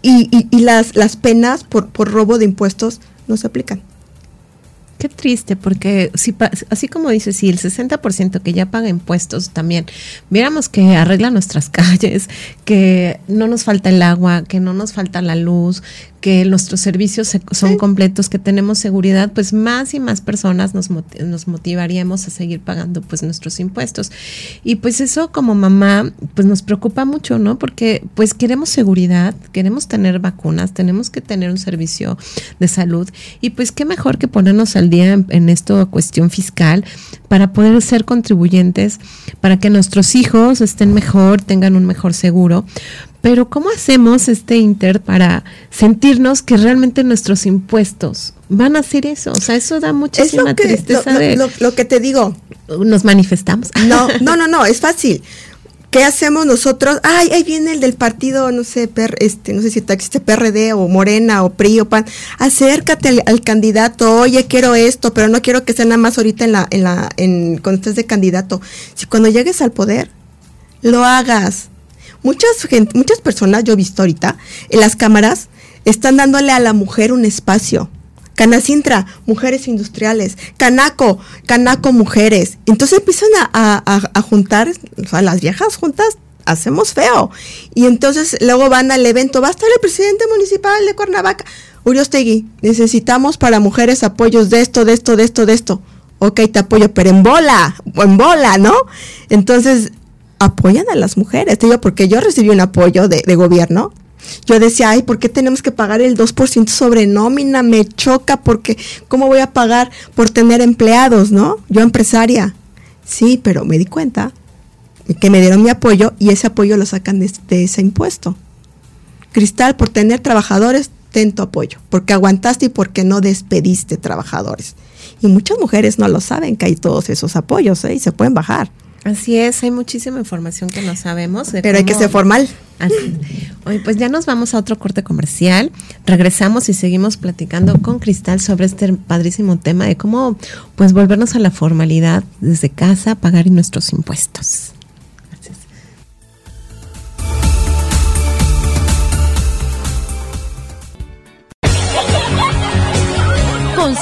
y, y, las, las penas por, por robo de impuestos no se aplican. Qué triste, porque si, así como dices, si el 60% que ya paga impuestos también, viéramos que arregla nuestras calles, que no nos falta el agua, que no nos falta la luz, que nuestros servicios son completos, que tenemos seguridad, pues más y más personas nos, nos motivaríamos a seguir pagando pues nuestros impuestos. Y pues eso como mamá pues nos preocupa mucho, ¿no? Porque pues queremos seguridad, queremos tener vacunas, tenemos que tener un servicio de salud y pues qué mejor que ponernos al día en, en esto cuestión fiscal para poder ser contribuyentes, para que nuestros hijos estén mejor, tengan un mejor seguro, pero ¿cómo hacemos este inter para sentirnos que realmente nuestros impuestos van a hacer eso? O sea, eso da muchísima tristeza. Lo, lo, que te digo. Nos manifestamos. No, no, no, no, es fácil. ¿Qué hacemos nosotros? Ay, ahí viene el del partido, no sé, este, no sé si existe PRD o Morena o PRI o PAN. Acércate al, candidato, oye, quiero esto, pero no quiero que sea nada más ahorita en la, en la, en, cuando estés de candidato. Si cuando llegues al poder, lo hagas Muchas, muchas personas, yo he visto ahorita, en las cámaras, están dándole a la mujer un espacio. Canacintra, mujeres industriales. Canaco, Canaco, mujeres. Entonces empiezan a, juntar, o sea, las viejas juntas hacemos feo. Y entonces luego van al evento, va a estar el presidente municipal de Cuernavaca. Uriostegui, necesitamos para mujeres apoyos de esto, de esto, de esto, de esto. Ok, te apoyo, pero en bola, en bola, ¿no? Entonces, apoyan a las mujeres. Te digo, porque yo recibí un apoyo de, gobierno. Yo decía, ay, ¿por qué tenemos que pagar el 2% sobre nómina? Me choca porque, ¿cómo voy a pagar por tener empleados, no? Yo empresaria. Sí, pero me di cuenta que me dieron mi apoyo y ese apoyo lo sacan de, de ese impuesto. Cristal, por tener trabajadores, ten tu apoyo, porque aguantaste y porque no despediste trabajadores. Y muchas mujeres no lo saben que hay todos esos apoyos ¿eh? y se pueden bajar. Así es, hay muchísima información que no sabemos. Pero hay que ser formal. Hoy pues ya nos vamos a otro corte comercial. Regresamos y seguimos platicando con Cristal sobre este padrísimo tema de cómo pues volvernos a la formalidad desde casa, pagar nuestros impuestos.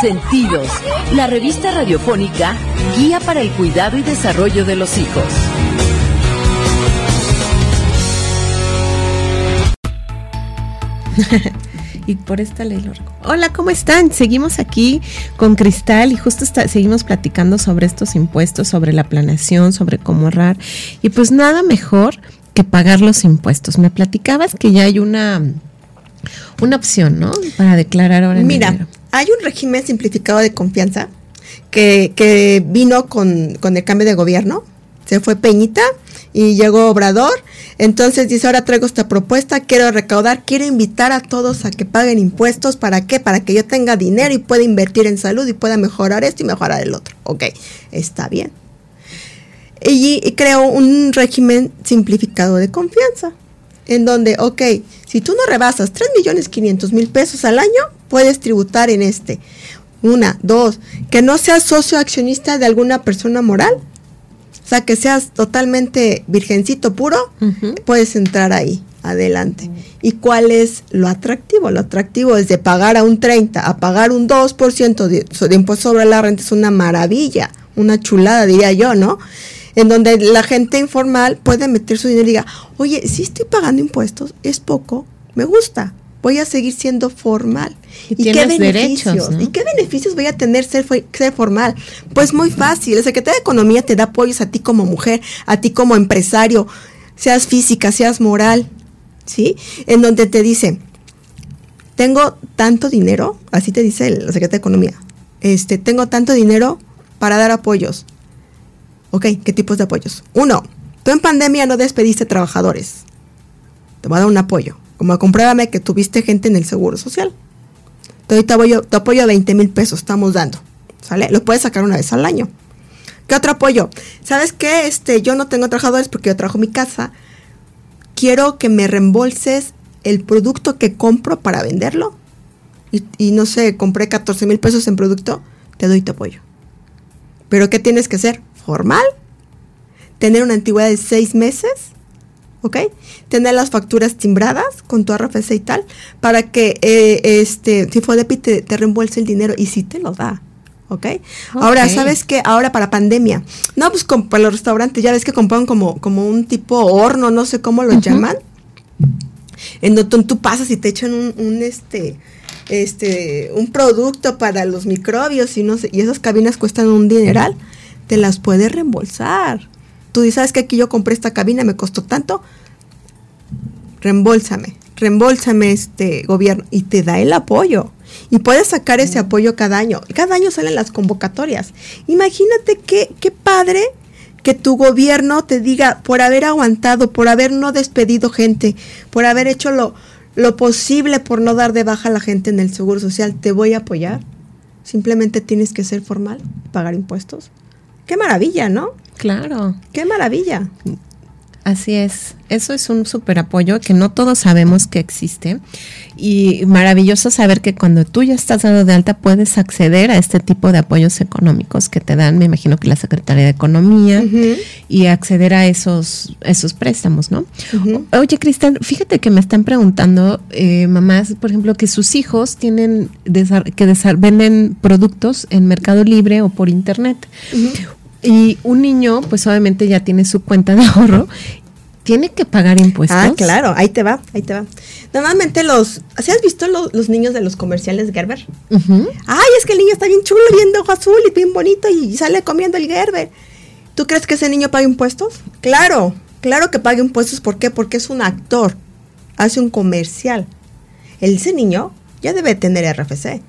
Consentidos, la revista radiofónica Guía para el Cuidado y Desarrollo de los Hijos. y por esta ley lo Hola, ¿cómo están? Seguimos aquí con Cristal y justo seguimos platicando sobre estos impuestos, sobre la planeación, sobre cómo ahorrar. Y pues nada mejor que pagar los impuestos. Me platicabas que ya hay una, una opción, ¿no? Para declarar ahora. Mira, hay un régimen simplificado de confianza que, vino con, el cambio de gobierno. Se fue Peñita y llegó Obrador. Entonces dice, ahora traigo esta propuesta, quiero recaudar, quiero invitar a todos a que paguen impuestos. ¿Para qué? Para que yo tenga dinero y pueda invertir en salud y pueda mejorar esto y mejorar el otro. Ok, está bien. Y, y creó un régimen simplificado de confianza, en donde, ok, si tú no rebasas 3 millones 500 mil pesos al año, puedes tributar en este. Una, dos, que no seas socio accionista de alguna persona moral. O sea, que seas totalmente virgencito puro, puedes entrar ahí, adelante. ¿Y cuál es lo atractivo? Lo atractivo es de pagar a un 30, a pagar un 2% de, de impuesto sobre la renta, es una maravilla, una chulada, diría yo, ¿no? En donde la gente informal puede meter su dinero y diga, oye, si estoy pagando impuestos, es poco, me gusta, voy a seguir siendo formal. ¿Y, qué beneficios? ¿Y qué beneficios voy a tener ser, ser formal? Pues muy fácil. El secretario de Economía te da apoyos a ti como mujer, a ti como empresario, seas física, seas moral, ¿sí? En donde te dice, tengo tanto dinero, así te dice el secretario de Economía, este, tengo tanto dinero para dar apoyos. Ok, ¿qué tipos de apoyos? Uno, tú en pandemia no despediste trabajadores. Te voy a dar un apoyo como compruébame que tuviste gente en el seguro social. Te doy te apoyo, a 20 mil pesos, estamos dando. ¿Sale? Lo puedes sacar una vez al año. ¿Qué otro apoyo? ¿Sabes qué? Este, yo no tengo trabajadores porque yo trabajo mi casa. Quiero que me reembolses el producto que compro para venderlo. Y, y no sé, compré 14 mil pesos en producto. Te doy tu apoyo. Pero ¿qué tienes que hacer? Formal, tener una antigüedad de seis meses, ¿ok? Tener las facturas timbradas con tu RFC y tal, para que eh, este Tifodepi te, te reembolse el dinero y sí te lo da. ¿ok? Ahora, ¿sabes qué? Ahora para pandemia. No, pues para los restaurantes, ya ves que compran como, como un tipo horno, no sé cómo lo llaman. En donde tú pasas y te echan un, un, este este un producto para los microbios y no sé, y esas cabinas cuestan un dineral, te las puedes reembolsar. Tú dices, ¿sabes que aquí yo compré esta cabina, me costó tanto? Reembolsame, reembolsame este gobierno y te da el apoyo. Y puedes sacar ese apoyo cada año. Cada año salen las convocatorias. Imagínate qué, qué padre que tu gobierno te diga, por haber aguantado, por haber no despedido gente, por haber hecho lo, lo posible por no dar de baja a la gente en el Seguro Social, te voy a apoyar. Simplemente tienes que ser formal, pagar impuestos. Qué maravilla, ¿no? Claro. Qué maravilla. Así es, eso es un súper apoyo que no todos sabemos que existe. Y maravilloso saber que cuando tú ya estás dado de alta puedes acceder a este tipo de apoyos económicos que te dan, me imagino que la Secretaría de Economía y acceder a esos, esos préstamos, ¿no? Oye, Cristal, fíjate que me están preguntando eh, mamás, por ejemplo, que sus hijos tienen que venden productos en Mercado Libre o por Internet. Y un niño, pues obviamente ya tiene su cuenta de ahorro tiene que pagar impuestos. Ah, claro, ahí te va, ahí te va. Normalmente los, ¿sí has visto los niños de los comerciales Gerber? Ay, es que el niño está bien chulo, bien de ojo azul y bien bonito y sale comiendo el Gerber. ¿Tú crees que ese niño paga impuestos? Claro, claro que paga impuestos. ¿Por qué? Porque es un actor, hace un comercial. Ese niño ya debe tener RFC.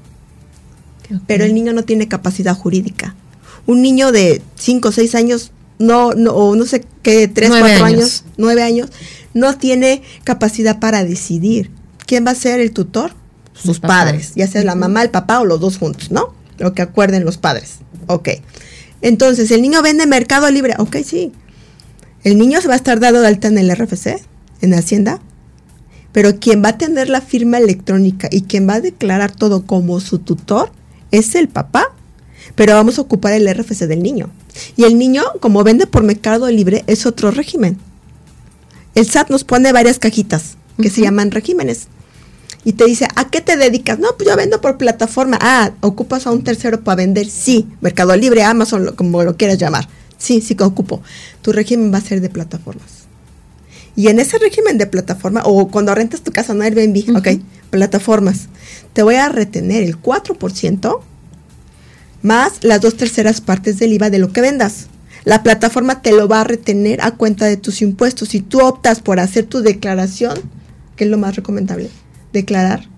Pero el niño no tiene capacidad jurídica un niño de 5 o 6 años, no, no, o no sé qué, 3, 4 años. 9 años, no tiene capacidad para decidir. ¿Quién va a ser el tutor? Sus padres, ya sea la mamá, el papá o los dos juntos, ¿no? Lo que acuerden los padres. Ok. Entonces, ¿el niño vende Mercado Libre? Ok, sí. El niño se va a estar dado de alta en el RFC, en Hacienda, pero quien va a tener la firma electrónica y quien va a declarar todo como su tutor es el papá pero vamos a ocupar el RFC del niño. Y el niño, como vende por mercado libre, es otro régimen. El SAT nos pone varias cajitas que se llaman regímenes. Y te dice, ¿a qué te dedicas? No, pues yo vendo por plataforma. Ah, ¿ocupas a un tercero para vender? Sí, Mercado Libre, Amazon, como lo quieras llamar. Sí, sí que ocupo. Tu régimen va a ser de plataformas. Y en ese régimen de plataforma, o cuando rentas tu casa, no Airbnb, ok, plataformas, te voy a retener el 4% más las dos terceras partes del IVA de lo que vendas. La plataforma te lo va a retener a cuenta de tus impuestos. Si tú optas por hacer tu declaración, que es lo más recomendable, declarar,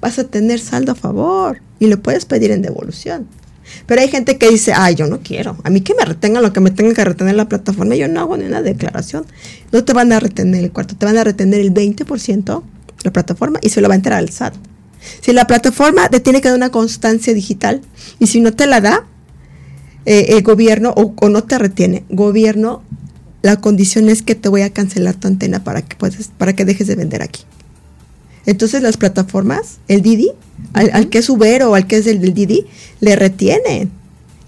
vas a tener saldo a favor y lo puedes pedir en devolución. Pero hay gente que dice, ay, yo no quiero. A mí que me retengan lo que me tenga que retener la plataforma. Yo no hago ni una declaración. No te van a retener el cuarto, te van a retener el 20% la plataforma y se lo va a entrar al SAT. Si la plataforma te tiene que dar una constancia digital y si no te la da, eh, el gobierno o, no te retiene, gobierno, la condición es que te voy a cancelar tu antena para que puedes, para que dejes de vender aquí. Entonces las plataformas, el Didi, al, que es Uber o al que es el del Didi, le retienen.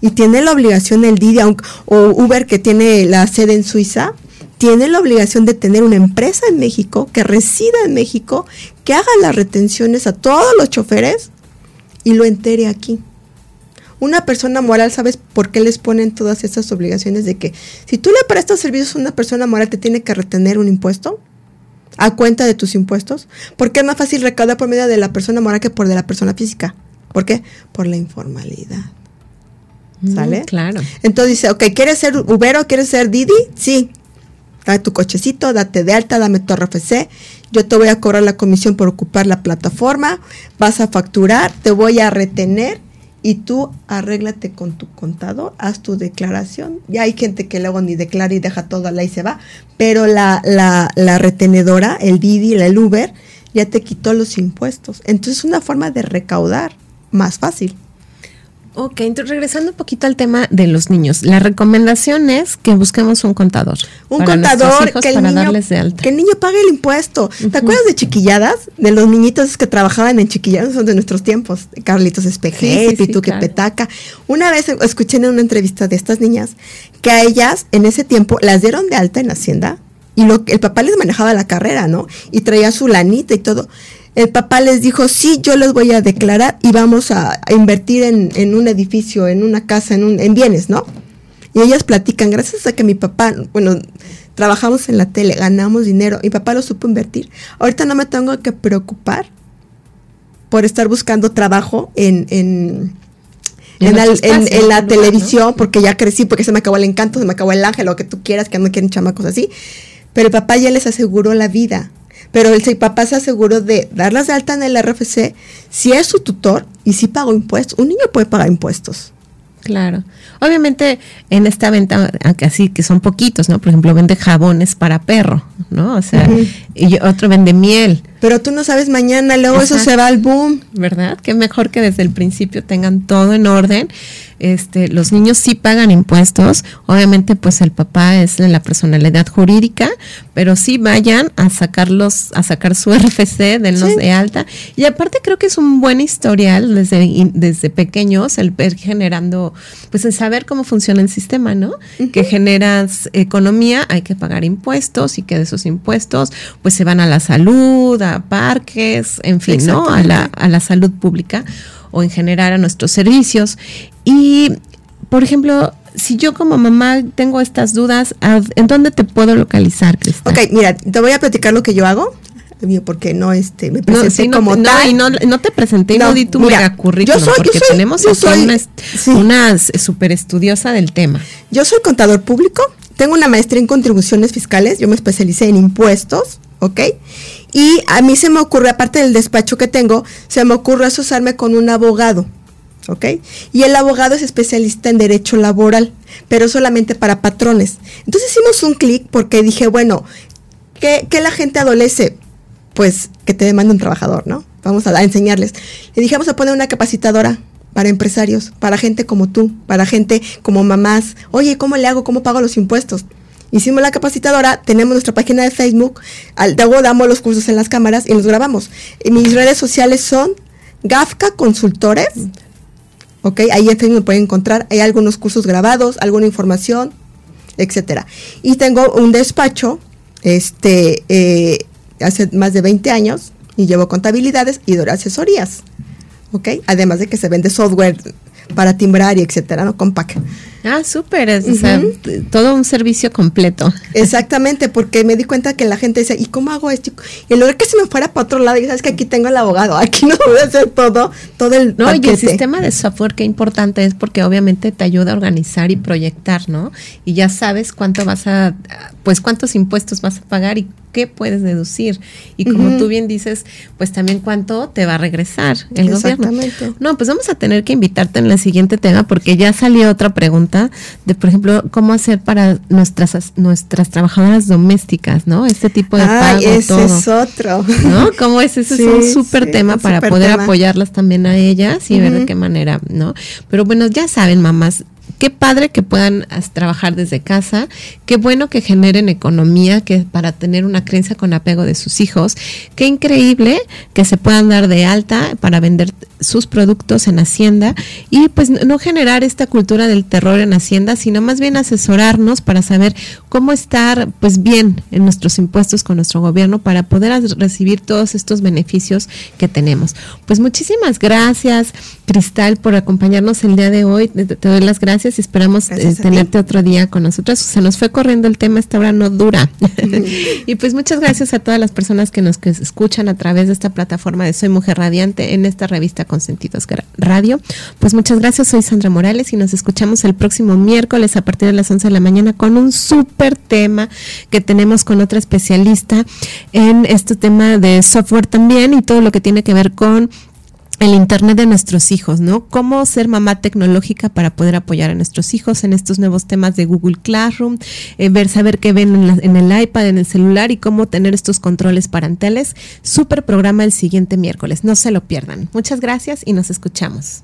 Y tiene la obligación el Didi, o Uber que tiene la sede en Suiza, tiene la obligación de tener una empresa en México que resida en México, que haga las retenciones a todos los choferes y lo entere aquí. Una persona moral, ¿sabes por qué les ponen todas estas obligaciones de que si tú le prestas servicios a una persona moral te tiene que retener un impuesto? a cuenta de tus impuestos, porque es más fácil recaudar por medio de la persona moral que por de la persona física. ¿Por qué? Por la informalidad. Mm, ¿Sale? claro. Entonces dice, ok, ¿quieres ser Uber o quieres ser Didi? Sí, Dame tu cochecito, date de alta, dame tu RFC. Yo te voy a cobrar la comisión por ocupar la plataforma. Vas a facturar, te voy a retener y tú arréglate con tu contador, haz tu declaración. Ya hay gente que luego ni declara y deja todo ahí y se va, pero la, la, la retenedora, el Didi, el Uber, ya te quitó los impuestos. Entonces es una forma de recaudar más fácil. Ok, entonces regresando un poquito al tema de los niños, la recomendación es que busquemos un contador. Un contador que, el niño, que el niño pague el impuesto. ¿Te acuerdas de chiquilladas? De los niñitos que trabajaban en chiquilladas, son de nuestros tiempos. Carlitos Espeje, sí, Pitu Petaca. Una vez escuché en una entrevista de estas niñas que a ellas en ese tiempo las dieron de alta en Hacienda y lo, el papá les manejaba la carrera, ¿no? Y traía su lanita y todo el papá les dijo, sí, yo les voy a declarar y vamos a, invertir en, un edificio, en una casa, en, un, en bienes, ¿no? Y ellas platican, gracias a que mi papá, bueno, trabajamos en la tele, ganamos dinero, mi papá lo supo invertir. Ahorita no me tengo que preocupar por estar buscando trabajo en, en, en, la televisión, porque ya crecí, porque se me acabó el encanto, se me acabó el ángel, lo que tú quieras, que no quieren chamacos así. Pero el papá ya les aseguró la vida pero el papá se aseguró de darlas de alta en el RFC si es su tutor y si pagó impuestos. Un niño puede pagar impuestos. Claro. Obviamente en esta venta, aunque así que son poquitos, ¿no? Por ejemplo, vende jabones para perro, ¿no? O sea, y otro vende miel. Pero tú no sabes mañana, luego eso se va al boom. ¿Verdad? Que mejor que desde el principio tengan todo en orden este, los niños sí pagan impuestos, obviamente pues el papá es la personalidad jurídica, pero sí vayan a sacarlos, a sacar su RFC, denlos de alta. Y aparte creo que es un buen historial desde, desde pequeños, el ver generando, pues el saber cómo funciona el sistema, ¿no? Que generas economía, hay que pagar impuestos y que de esos impuestos pues se van a la salud, a parques, en fin, ¿no? A la, a la salud pública o en general a nuestros servicios. Y, por ejemplo, si yo como mamá tengo estas dudas, ¿en dónde te puedo localizar, Cristal? Ok, mira, te voy a platicar lo que yo hago porque no este me presenté no, como tal. y no, no, te presenté no, no di tu mega currículum yo soy, porque tenemos yo soy, una, super estudiosa del tema. Yo soy contador público, tengo una maestría en contribuciones fiscales, yo me especialicé en impuestos, ¿ok? Y a mí se me ocurre, aparte del despacho que tengo, se me ocurre asociarme con un abogado. ¿ok? Y el abogado es especialista en derecho laboral, pero solamente para patrones. Entonces hicimos un clic porque dije, bueno, ¿qué, la gente adolece? Pues que te demanda un trabajador, ¿no? Vamos a, enseñarles. Le dije, vamos a poner una capacitadora para empresarios, para gente como tú, para gente como mamás. Oye, ¿cómo le hago? ¿Cómo pago los impuestos? Hicimos la capacitadora, tenemos nuestra página de Facebook, al, luego damos los cursos en las cámaras y los grabamos. Mis redes sociales son Gafka Consultores, ¿ok? Ahí en Facebook me pueden encontrar, hay algunos cursos grabados, alguna información, etcétera. Y tengo un despacho, este, eh, hace más de 20 años, y llevo contabilidades y doy asesorías, ¿ok? Además de que se vende software para timbrar y etcétera, ¿no? Compact. Ah, súper, o sea, todo un servicio completo. Exactamente, porque me di cuenta que la gente dice, ¿y cómo hago esto? Y en lugar que se me fuera para otro lado, y sabes que aquí tengo el abogado, aquí no voy a hacer todo, todo el No, y el sistema de software, qué importante es porque obviamente te ayuda a organizar y proyectar, ¿no? Y ya sabes cuánto vas a, pues cuántos impuestos vas a pagar y qué puedes deducir. Y como tú bien dices, pues también cuánto te va a regresar el Exactamente. gobierno. No, pues vamos a tener que invitarte en el siguiente tema porque ya salió otra pregunta de, por ejemplo, cómo hacer para nuestras nuestras trabajadoras domésticas, ¿no? Este tipo de Ay, ese es otro. ¿No? ¿Cómo es? Ese es un súper tema para poder apoyarlas también a ellas y ver de qué manera, ¿no? Pero bueno, ya saben, mamás, qué padre que puedan trabajar desde casa, qué bueno que generen economía que para tener una creencia con apego de sus hijos, qué increíble que se puedan dar de alta para vender sus productos en Hacienda y pues no generar esta cultura del terror en Hacienda, sino más bien asesorarnos para saber cómo estar pues bien en nuestros impuestos con nuestro gobierno para poder recibir todos estos beneficios que tenemos. Pues muchísimas gracias, Cristal, por acompañarnos el día de hoy. Te, doy las gracias y esperamos eh, tenerte otro día con nosotros. Se nos fue corriendo el tema, esta hora no dura. y pues muchas gracias a todas las personas que nos escuchan a través de esta plataforma de Soy Mujer Radiante en esta revista Consentidos Radio. Pues muchas gracias, soy Sandra Morales y nos escuchamos el próximo miércoles a partir de las 11 de la mañana con un súper tema que tenemos con otra especialista en este tema de software también y todo lo que tiene que ver con el Internet de nuestros hijos, ¿no? Cómo ser mamá tecnológica para poder apoyar a nuestros hijos en estos nuevos temas de Google Classroom, eh, ver, saber qué ven en, el iPad, en el celular y cómo tener estos controles parentales. Súper programa el siguiente miércoles, no se lo pierdan. Muchas gracias y nos escuchamos.